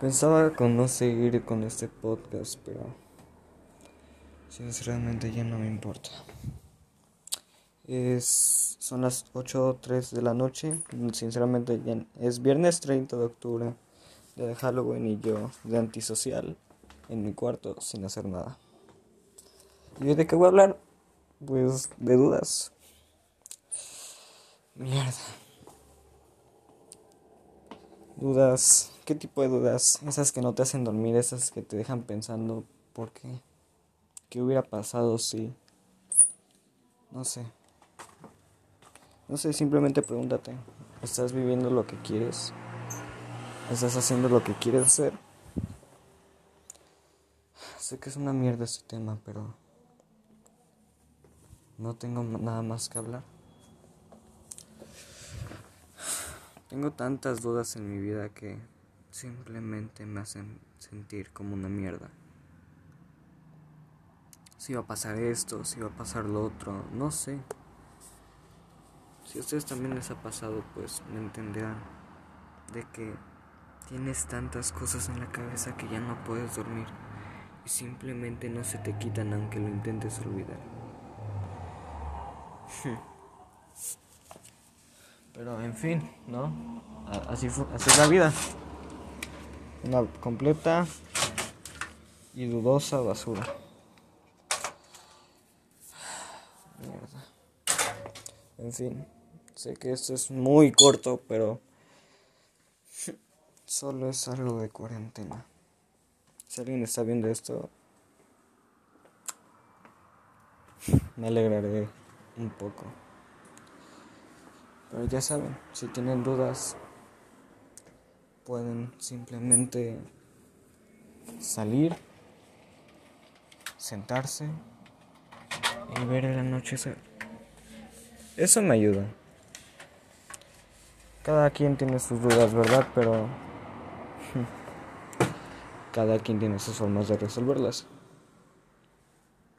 Pensaba con no seguir con este podcast, pero sinceramente ya no me importa. Es, son las 8.03 de la noche. Sinceramente ya es viernes 30 de octubre de Halloween y yo de antisocial en mi cuarto sin hacer nada. ¿Y de qué voy a hablar? Pues de dudas. Mierda. Dudas. ¿Qué tipo de dudas? Esas que no te hacen dormir, esas que te dejan pensando por qué. ¿Qué hubiera pasado si... No sé. No sé, simplemente pregúntate. ¿Estás viviendo lo que quieres? ¿Estás haciendo lo que quieres hacer? Sé que es una mierda este tema, pero... No tengo nada más que hablar. Tengo tantas dudas en mi vida que simplemente me hacen sentir como una mierda. Si va a pasar esto, si va a pasar lo otro, no sé. Si a ustedes también les ha pasado, pues me entenderán de que tienes tantas cosas en la cabeza que ya no puedes dormir y simplemente no se te quitan aunque lo intentes olvidar. Pero en fin, ¿no? Así, así es la vida. Una completa y dudosa basura. Mierda. En fin, sé que esto es muy corto, pero solo es algo de cuarentena. Si alguien está viendo esto, me alegraré un poco. Pero ya saben, si tienen dudas, pueden simplemente salir, sentarse y ver el anochecer. Eso me ayuda. Cada quien tiene sus dudas, ¿verdad? Pero cada quien tiene sus formas de resolverlas.